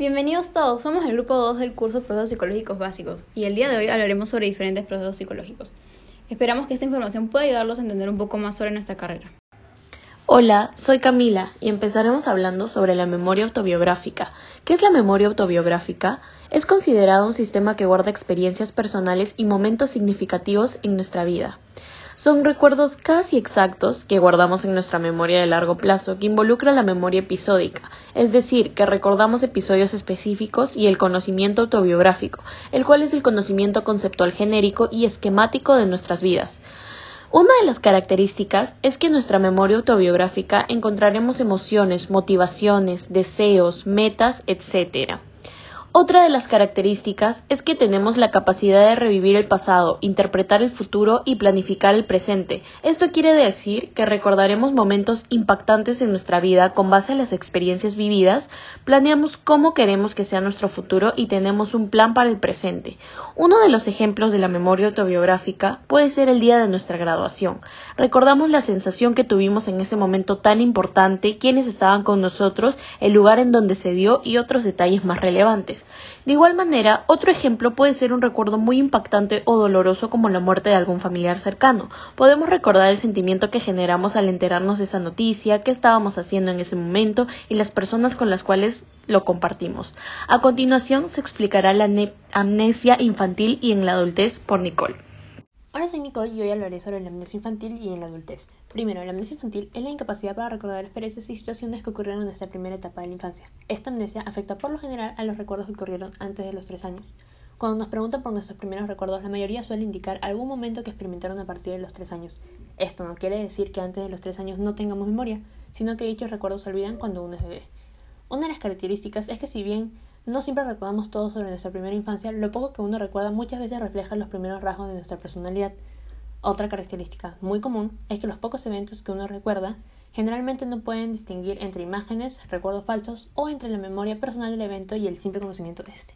Bienvenidos todos, somos el grupo 2 del curso Procesos Psicológicos Básicos y el día de hoy hablaremos sobre diferentes procesos psicológicos. Esperamos que esta información pueda ayudarlos a entender un poco más sobre nuestra carrera. Hola, soy Camila y empezaremos hablando sobre la memoria autobiográfica. ¿Qué es la memoria autobiográfica? Es considerado un sistema que guarda experiencias personales y momentos significativos en nuestra vida. Son recuerdos casi exactos que guardamos en nuestra memoria de largo plazo que involucra la memoria episódica, es decir, que recordamos episodios específicos y el conocimiento autobiográfico, el cual es el conocimiento conceptual genérico y esquemático de nuestras vidas. Una de las características es que en nuestra memoria autobiográfica encontraremos emociones, motivaciones, deseos, metas, etc. Otra de las características es que tenemos la capacidad de revivir el pasado, interpretar el futuro y planificar el presente. Esto quiere decir que recordaremos momentos impactantes en nuestra vida con base a las experiencias vividas, planeamos cómo queremos que sea nuestro futuro y tenemos un plan para el presente. Uno de los ejemplos de la memoria autobiográfica puede ser el día de nuestra graduación. Recordamos la sensación que tuvimos en ese momento tan importante, quiénes estaban con nosotros, el lugar en donde se dio y otros detalles más relevantes. De igual manera, otro ejemplo puede ser un recuerdo muy impactante o doloroso como la muerte de algún familiar cercano. Podemos recordar el sentimiento que generamos al enterarnos de esa noticia, qué estábamos haciendo en ese momento y las personas con las cuales lo compartimos. A continuación se explicará la amnesia infantil y en la adultez por Nicole. Hola, soy Nicole y hoy hablaré sobre la amnesia infantil y en la adultez. Primero, la amnesia infantil es la incapacidad para recordar experiencias y situaciones que ocurrieron en nuestra primera etapa de la infancia. Esta amnesia afecta por lo general a los recuerdos que ocurrieron antes de los tres años. Cuando nos preguntan por nuestros primeros recuerdos, la mayoría suele indicar algún momento que experimentaron a partir de los tres años. Esto no quiere decir que antes de los tres años no tengamos memoria, sino que dichos recuerdos se olvidan cuando uno es bebé. Una de las características es que si bien no siempre recordamos todo sobre nuestra primera infancia, lo poco que uno recuerda muchas veces refleja los primeros rasgos de nuestra personalidad. Otra característica muy común es que los pocos eventos que uno recuerda generalmente no pueden distinguir entre imágenes, recuerdos falsos o entre la memoria personal del evento y el simple conocimiento de este.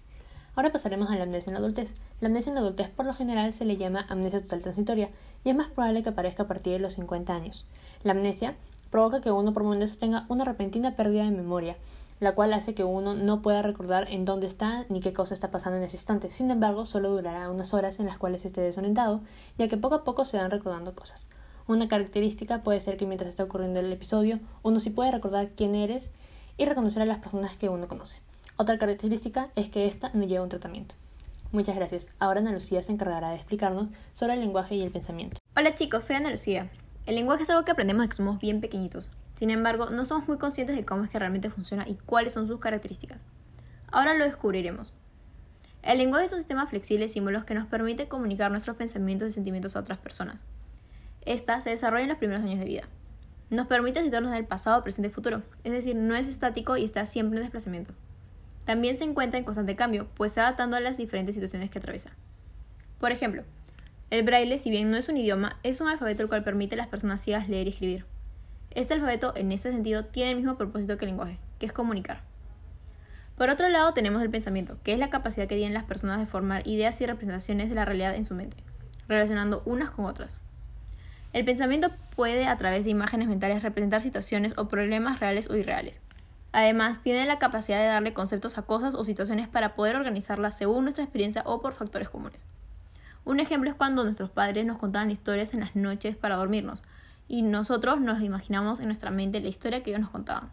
Ahora pasaremos a la amnesia en la adultez. La amnesia en la adultez por lo general se le llama amnesia total transitoria y es más probable que aparezca a partir de los 50 años. La amnesia provoca que uno por momentos tenga una repentina pérdida de memoria, la cual hace que uno no pueda recordar en dónde está ni qué cosa está pasando en ese instante. Sin embargo, solo durará unas horas en las cuales esté desorientado, ya que poco a poco se van recordando cosas. Una característica puede ser que mientras está ocurriendo el episodio, uno sí puede recordar quién eres y reconocer a las personas que uno conoce. Otra característica es que esta no lleva un tratamiento. Muchas gracias. Ahora Ana Lucía se encargará de explicarnos sobre el lenguaje y el pensamiento. Hola chicos, soy Ana Lucía. El lenguaje es algo que aprendemos desde que somos bien pequeñitos. Sin embargo, no somos muy conscientes de cómo es que realmente funciona y cuáles son sus características. Ahora lo descubriremos. El lenguaje es un sistema flexible de símbolos que nos permite comunicar nuestros pensamientos y sentimientos a otras personas. Esta se desarrolla en los primeros años de vida. Nos permite situarnos en el pasado, presente y futuro, es decir, no es estático y está siempre en desplazamiento. También se encuentra en constante cambio, pues se adaptando a las diferentes situaciones que atraviesa. Por ejemplo, el braille, si bien no es un idioma, es un alfabeto el cual permite a las personas ciegas leer y escribir. Este alfabeto, en este sentido, tiene el mismo propósito que el lenguaje, que es comunicar. Por otro lado, tenemos el pensamiento, que es la capacidad que tienen las personas de formar ideas y representaciones de la realidad en su mente, relacionando unas con otras. El pensamiento puede, a través de imágenes mentales, representar situaciones o problemas reales o irreales. Además, tiene la capacidad de darle conceptos a cosas o situaciones para poder organizarlas según nuestra experiencia o por factores comunes. Un ejemplo es cuando nuestros padres nos contaban historias en las noches para dormirnos, y nosotros nos imaginamos en nuestra mente la historia que ellos nos contaban.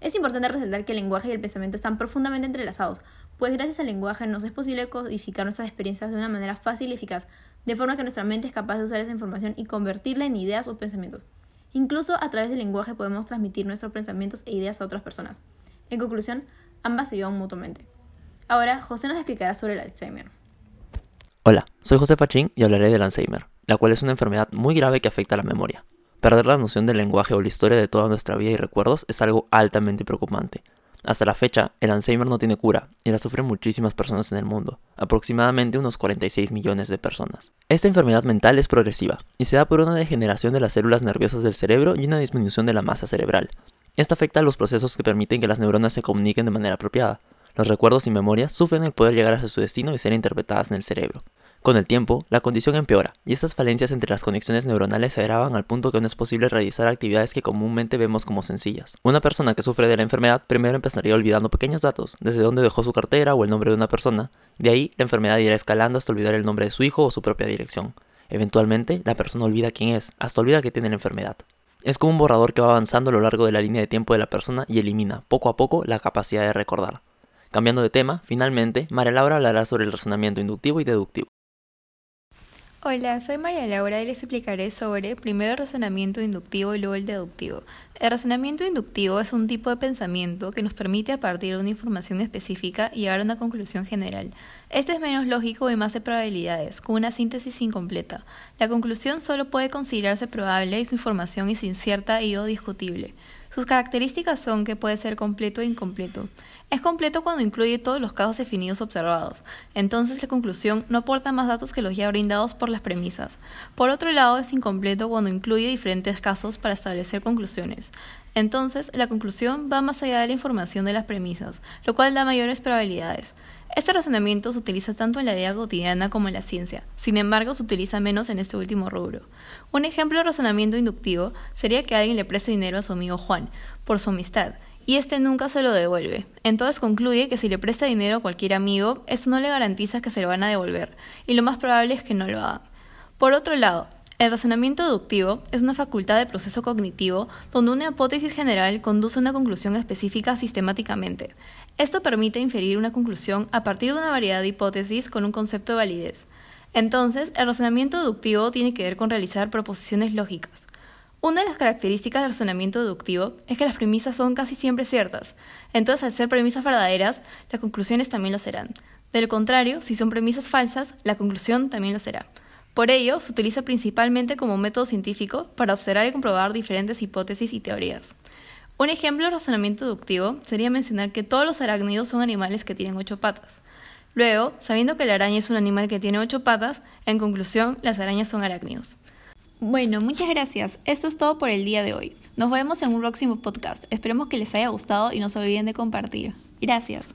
Es importante resaltar que el lenguaje y el pensamiento están profundamente entrelazados, pues gracias al lenguaje nos es posible codificar nuestras experiencias de una manera fácil y eficaz, de forma que nuestra mente es capaz de usar esa información y convertirla en ideas o pensamientos. Incluso a través del lenguaje podemos transmitir nuestros pensamientos e ideas a otras personas. En conclusión, ambas se ayudan mutuamente. Ahora, José nos explicará sobre el Alzheimer. Hola, soy José Pachín y hablaré del Alzheimer, la cual es una enfermedad muy grave que afecta a la memoria. Perder la noción del lenguaje o la historia de toda nuestra vida y recuerdos es algo altamente preocupante. Hasta la fecha, el Alzheimer no tiene cura y la sufren muchísimas personas en el mundo, aproximadamente unos 46 millones de personas. Esta enfermedad mental es progresiva y se da por una degeneración de las células nerviosas del cerebro y una disminución de la masa cerebral. Esta afecta a los procesos que permiten que las neuronas se comuniquen de manera apropiada. Los recuerdos y memorias sufren el poder llegar hacia su destino y ser interpretadas en el cerebro. Con el tiempo, la condición empeora, y estas falencias entre las conexiones neuronales se agravan al punto que no es posible realizar actividades que comúnmente vemos como sencillas. Una persona que sufre de la enfermedad primero empezaría olvidando pequeños datos, desde dónde dejó su cartera o el nombre de una persona. De ahí, la enfermedad irá escalando hasta olvidar el nombre de su hijo o su propia dirección. Eventualmente, la persona olvida quién es, hasta olvida que tiene la enfermedad. Es como un borrador que va avanzando a lo largo de la línea de tiempo de la persona y elimina, poco a poco, la capacidad de recordar. Cambiando de tema, finalmente, María Laura hablará sobre el razonamiento inductivo y deductivo. Hola, soy María Laura y les explicaré sobre primero el razonamiento inductivo y luego el deductivo. El razonamiento inductivo es un tipo de pensamiento que nos permite a partir de una información específica llegar a una conclusión general. Este es menos lógico y más de probabilidades, con una síntesis incompleta. La conclusión solo puede considerarse probable y su información es incierta y o discutible. Sus características son que puede ser completo e incompleto. Es completo cuando incluye todos los casos definidos observados. Entonces la conclusión no aporta más datos que los ya brindados por las premisas. Por otro lado, es incompleto cuando incluye diferentes casos para establecer conclusiones. Entonces, la conclusión va más allá de la información de las premisas, lo cual da mayores probabilidades. Este razonamiento se utiliza tanto en la vida cotidiana como en la ciencia, sin embargo se utiliza menos en este último rubro. Un ejemplo de razonamiento inductivo sería que alguien le preste dinero a su amigo Juan, por su amistad, y este nunca se lo devuelve. Entonces concluye que si le presta dinero a cualquier amigo, esto no le garantiza que se lo van a devolver, y lo más probable es que no lo haga. Por otro lado, el razonamiento deductivo es una facultad de proceso cognitivo donde una hipótesis general conduce a una conclusión específica sistemáticamente. Esto permite inferir una conclusión a partir de una variedad de hipótesis con un concepto de validez. Entonces, el razonamiento deductivo tiene que ver con realizar proposiciones lógicas. Una de las características del razonamiento deductivo es que las premisas son casi siempre ciertas. Entonces, al ser premisas verdaderas, las conclusiones también lo serán. De lo contrario, si son premisas falsas, la conclusión también lo será. Por ello, se utiliza principalmente como método científico para observar y comprobar diferentes hipótesis y teorías. Un ejemplo de razonamiento deductivo sería mencionar que todos los arácnidos son animales que tienen ocho patas. Luego, sabiendo que la araña es un animal que tiene ocho patas, en conclusión, las arañas son arácnidos. Bueno, muchas gracias. Esto es todo por el día de hoy. Nos vemos en un próximo podcast. Esperemos que les haya gustado y no se olviden de compartir. Gracias.